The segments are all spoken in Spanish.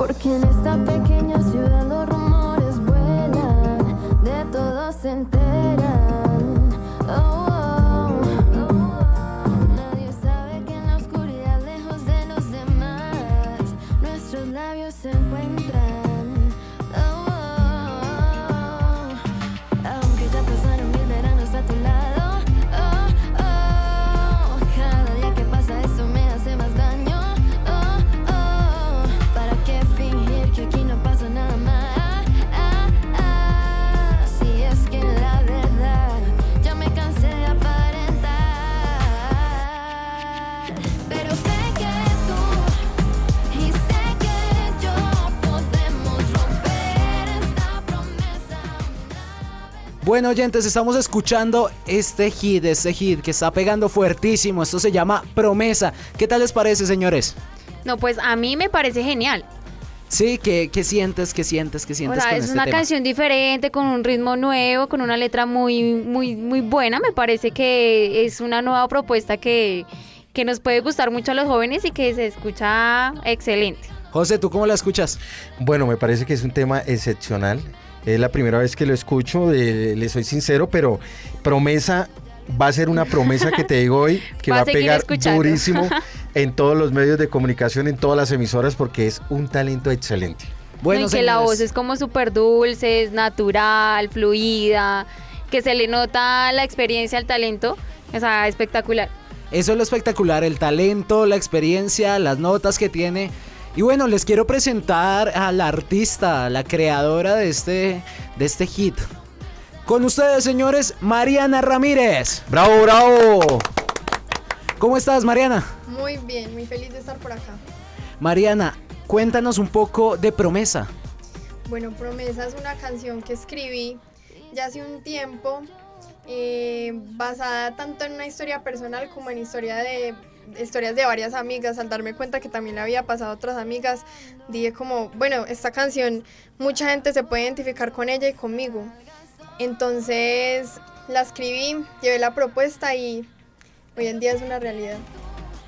Porque en esta pequeña ciudad los rumores vuelan, de todo se Bueno, oyentes, estamos escuchando este hit, este hit que está pegando fuertísimo. Esto se llama Promesa. ¿Qué tal les parece, señores? No, pues a mí me parece genial. Sí, ¿qué, qué sientes? ¿Qué sientes? ¿Qué O sientes sea, con es este una tema? canción diferente, con un ritmo nuevo, con una letra muy, muy, muy buena. Me parece que es una nueva propuesta que, que nos puede gustar mucho a los jóvenes y que se escucha excelente. José, ¿tú cómo la escuchas? Bueno, me parece que es un tema excepcional. Es la primera vez que lo escucho, le soy sincero, pero promesa va a ser una promesa que te digo hoy que Va va, a pegar escuchando. durísimo en todos los medios de comunicación, en todas las emisoras, porque es un talento excelente. Bueno, y que la voz es como súper dulce, es natural, fluida, que se le nota la experiencia, el talento. O sea, espectacular. Eso es lo espectacular, el talento, la experiencia, las notas que tiene. Y bueno, les quiero presentar a la artista, la creadora de este, de este hit. Con ustedes, señores, Mariana Ramírez. ¡Bravo, bravo! ¿Cómo estás, Mariana? Muy bien, muy feliz de estar por acá. Mariana, cuéntanos un poco de Promesa. Bueno, Promesa es una canción que escribí ya hace un tiempo, eh, basada tanto en una historia personal como en historia de, historias de varias amigas. Al darme cuenta que también le había pasado a otras amigas, dije como, bueno, esta canción mucha gente se puede identificar con ella y conmigo. Entonces la escribí, llevé la propuesta y hoy en día es una realidad.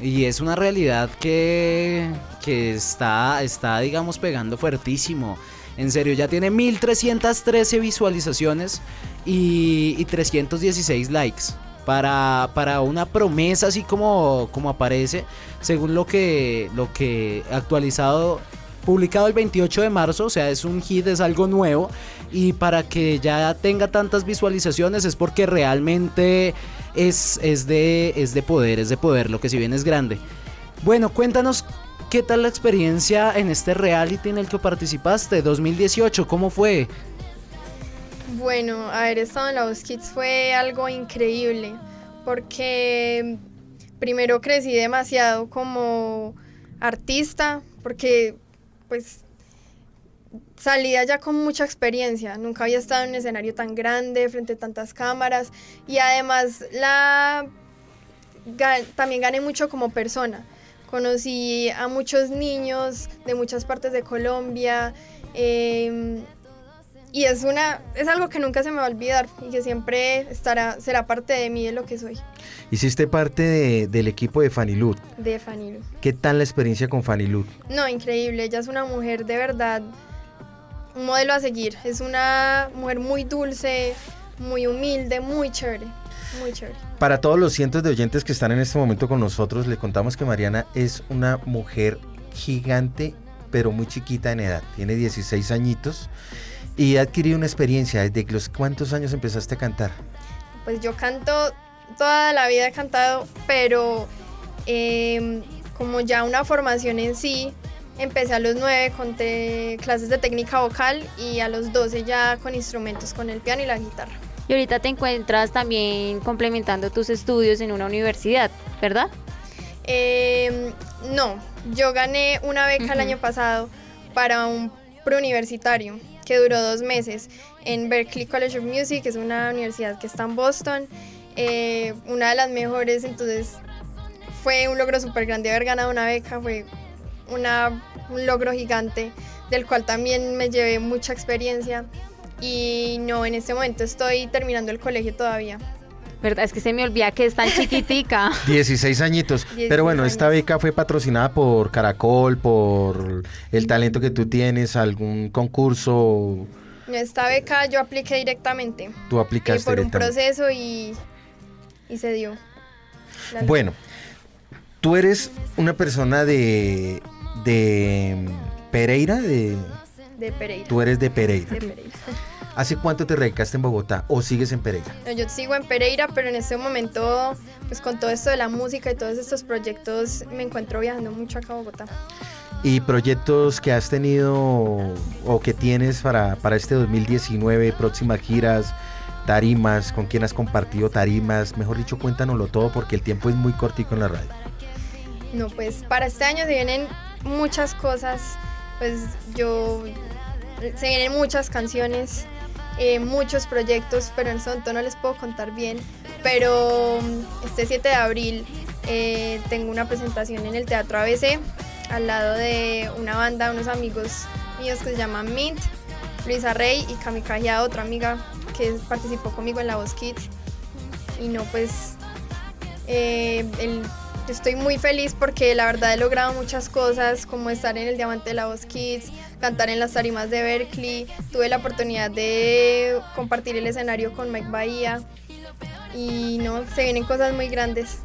Y es una realidad que, que está, está, digamos, pegando fuertísimo. En serio, ya tiene 1313 visualizaciones y, y 316 likes. Para, para una promesa así como, como aparece, según lo que, lo que actualizado, publicado el 28 de marzo, o sea, es un hit, es algo nuevo. Y para que ya tenga tantas visualizaciones es porque realmente es, es, de, es de poder, es de poder, lo que si bien es grande. Bueno, cuéntanos qué tal la experiencia en este reality en el que participaste, 2018, ¿cómo fue? Bueno, haber estado en la Voz Kids fue algo increíble porque primero crecí demasiado como artista porque pues salí allá con mucha experiencia, nunca había estado en un escenario tan grande frente a tantas cámaras y además la también gané mucho como persona. Conocí a muchos niños de muchas partes de Colombia. em, y es una es algo que nunca se me va a olvidar y que siempre estará será parte de mí de lo que soy Hiciste parte de- del equipo de Fanny Lud. de Fanny Lu. ¿Qué tal la experiencia con Fanny Lud? No, increíble, ella es una mujer de verdad un modelo a seguir. Es una mujer muy dulce, muy humilde, muy chévere, muy chévere. Para todos los cientos de oyentes que están en este momento con nosotros, le contamos que Mariana es una mujer gigante, pero muy chiquita en edad. Tiene 16 añitos y ha adquirido una experiencia. ¿Desde los cuántos años empezaste a cantar? Pues yo canto, toda la vida he cantado, pero em, como ya una formación en sí, empecé a los 9 con clases de técnica vocal y a los 12 ya con instrumentos, con el piano y la guitarra. Y ahorita te encuentras también complementando tus estudios en una universidad, ¿verdad? Em, no, yo gané una beca el Ujú. año pasado para un preuniversitario que duró dos meses en Berklee College of Music, que es una universidad que está en Boston, eh, una de las mejores, entonces fue un logro súper grande haber ganado una beca, fue un logro gigante del cual también me llevé mucha experiencia y no, en este momento estoy terminando el colegio todavía. Verdad, es que se me olvida que es tan chiquitica. 16 añitos. 16 Pero bueno, esta beca fue patrocinada por Caracol, por el talento que tú tienes, algún concurso, Esta beca yo apliqué directamente. tú aplicaste por un directamente. proceso y, y se dio. Bueno, tú eres una persona de, de Pereira, de, De Pereira. tú eres de Pereira. De Pereira. ¿Hace cuánto te radicaste en Bogotá o sigues en Pereira? No, Yo sigo en Pereira, pero en este momento, pues con todo esto de la música y todos estos proyectos, me encuentro viajando mucho acá a Bogotá. ¿Y proyectos que has tenido o que tienes para, para este 2019, próximas giras, tarimas, con quién has compartido tarimas? Mejor dicho, cuéntanoslo todo porque el tiempo es muy cortico en la radio. No, pues para este año se vienen muchas cosas, pues yo, se vienen muchas canciones, eh, muchos proyectos, pero en este momento no les puedo contar bien. Pero mm, este 7 de abril eh, tengo una presentación en el Teatro ABC al lado de una banda, unos amigos míos que se llaman Mint, Luisa Rey y Kamikaze, otra amiga que participó conmigo en La Voz Kids. Y no, pues eh, el- yo estoy muy feliz porque la verdad he logrado muchas cosas, como estar en el Diamante de la Voz Kids, cantar en las tarimas de Berkeley. Tuve la oportunidad de compartir el escenario con Mike Bahía. Y no, se vienen cosas muy grandes.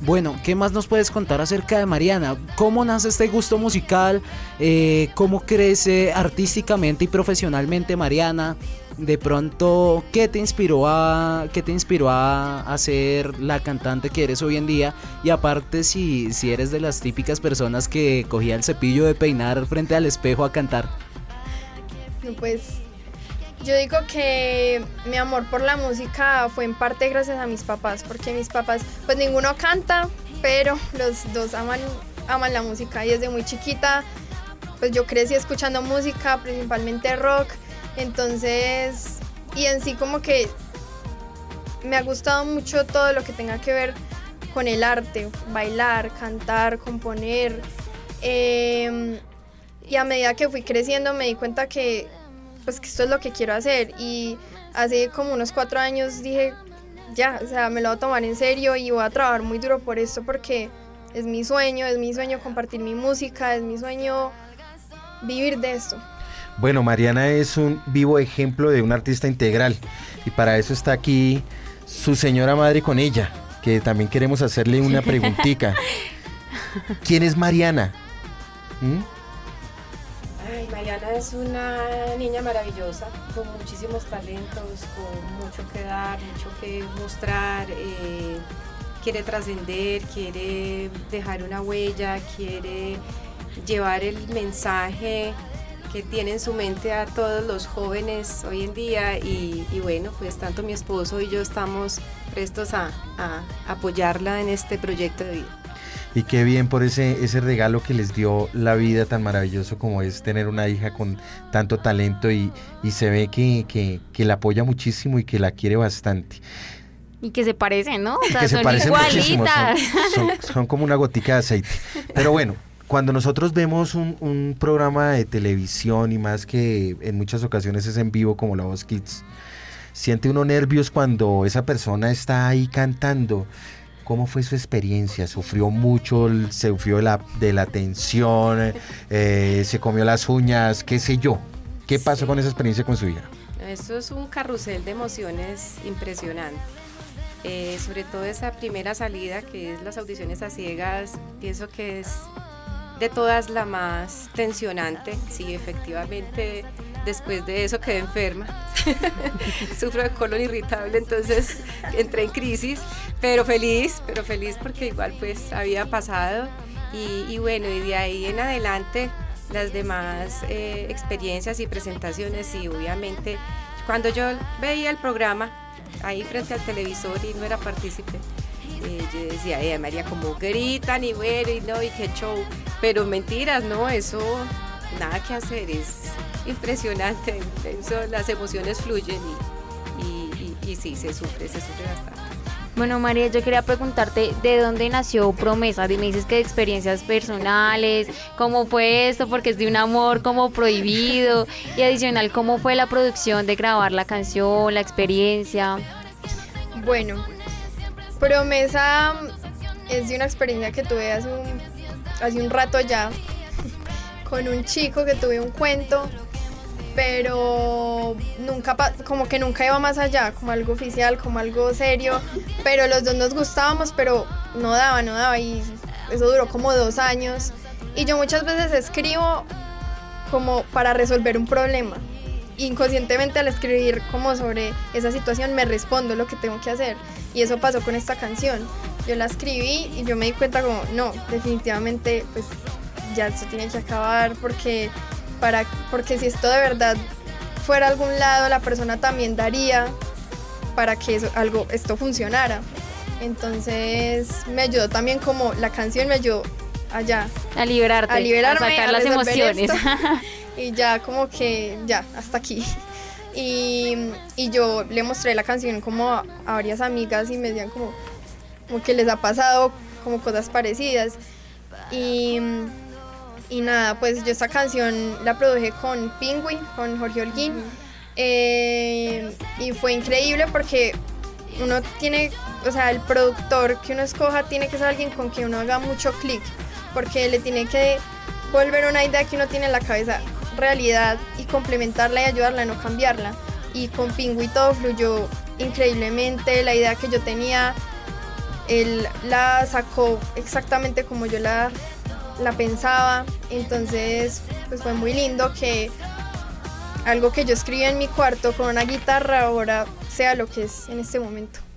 Bueno, ¿qué más nos puedes contar acerca de Mariana? ¿Cómo nace este gusto musical? Eh, ¿Cómo crece artísticamente y profesionalmente Mariana? De pronto, ¿qué te inspiró a, qué te inspiró a, ser la cantante que eres hoy en día? Y aparte, si, si eres de las típicas personas que cogía el cepillo de peinar frente al espejo a cantar. Pues yo digo que mi amor por la música fue en parte gracias a mis papás, porque mis papás, pues ninguno canta, pero los dos aman, aman la música y desde muy chiquita, pues yo crecí escuchando música, principalmente rock, entonces, y en sí como que me ha gustado mucho todo lo que tenga que ver con el arte, bailar, cantar, componer. em, y a medida que fui creciendo me di cuenta que pues que esto es lo que quiero hacer y hace como unos cuatro años dije ya, o sea, me lo voy a tomar en serio y voy a trabajar muy duro por esto porque es mi sueño, es mi sueño compartir mi música, es mi sueño vivir de esto. Bueno, Mariana es un vivo ejemplo de un artista integral y para eso está aquí su señora madre con ella, que también queremos hacerle una preguntita. ¿Quién es Mariana? ¿Mm? Ay, Mariana es una niña maravillosa, con muchísimos talentos, con mucho que dar, mucho que mostrar. eh, quiere trascender, quiere dejar una huella, quiere llevar el mensaje que tiene en su mente a todos los jóvenes hoy en día y, y bueno, pues tanto mi esposo y yo estamos prestos a, a apoyarla en este proyecto de vida. Y qué bien por ese, ese regalo que les dio la vida tan maravilloso como es tener una hija con tanto talento y, y se ve que, que- que la apoya muchísimo y que la quiere bastante. Y que se parecen, ¿no? O sea, que se parecen igualitas. son, son- son como una gotica de aceite. Pero bueno, cuando nosotros vemos un, un programa de televisión y más que en muchas ocasiones es en vivo como La Voz Kids, siente uno nervios cuando esa persona está ahí cantando. ¿Cómo fue su experiencia? ¿Sufrió mucho? ¿Sufrió de la, de la tensión? eh, ¿Se comió las uñas? ¿Qué sé yo? ¿Qué pasó con esa experiencia con su hija? Esto es un carrusel de emociones impresionante. Eh, sobre todo esa primera salida, que es las audiciones a ciegas, pienso que es de todas la más tensionante. Sí, efectivamente, después de eso quedé enferma. Sufro de colon irritable, entonces entré en crisis, pero feliz, pero feliz porque igual pues había pasado. Y, bueno, y de ahí en adelante las demás eh, experiencias y presentaciones y obviamente cuando yo veía el programa ahí frente al televisor y no era partícipe, eh, yo decía, eh, María, como gritan y bueno, y no, y qué show. Pero mentiras, ¿no? Eso, nada que hacer, es impresionante. Eso, las emociones fluyen y, y, y- y sí, se sufre, se sufre bastante. Bueno, María, yo quería preguntarte de dónde nació Promesa. Me dices que de experiencias personales, cómo fue esto, porque es de un amor como prohibido. Y adicional, cómo fue la producción de grabar la canción, la experiencia. Bueno, promesa es de una experiencia que tuve hace un, hace un rato ya con un chico que tuve un cuento, pero nunca, como que nunca iba más allá, como algo oficial, como algo serio, pero los dos nos gustábamos, pero no daba, no daba y eso duró como dos años. Y yo muchas veces escribo como para resolver un problema. Inconscientemente al escribir como sobre esa situación me respondo lo que tengo que hacer. Y eso pasó con esta canción. Yo la escribí y yo me di cuenta como, no, definitivamente pues ya esto tiene que acabar porque, para, porque si esto de verdad fuera a algún lado, la persona también daría para que eso, algo, esto funcionara. Entonces me ayudó también como la canción me ayudó allá A liberarte. a liberarme, A sacar a las emociones. esto. y ya como que ya, hasta aquí. Y, y yo le mostré la canción como a, a varias amigas y me decían como, como que les ha pasado como cosas parecidas. Y, y nada, pues yo esta canción la produje con Pingüi, con Jorge Holguín. Eh, y fue increíble porque uno tiene, o sea, el productor que uno escoja tiene que ser alguien con quien uno haga mucho clic, porque le tiene que volver una idea que uno tiene en la cabeza realidad y complementarla y ayudarla a no cambiarla. Y con Pingüi todo fluyó increíblemente, la idea que yo tenía, él la sacó exactamente como yo la, pensaba, entonces pues fue muy lindo que algo que yo escribí en mi cuarto con una guitarra ahora sea lo que es en este momento.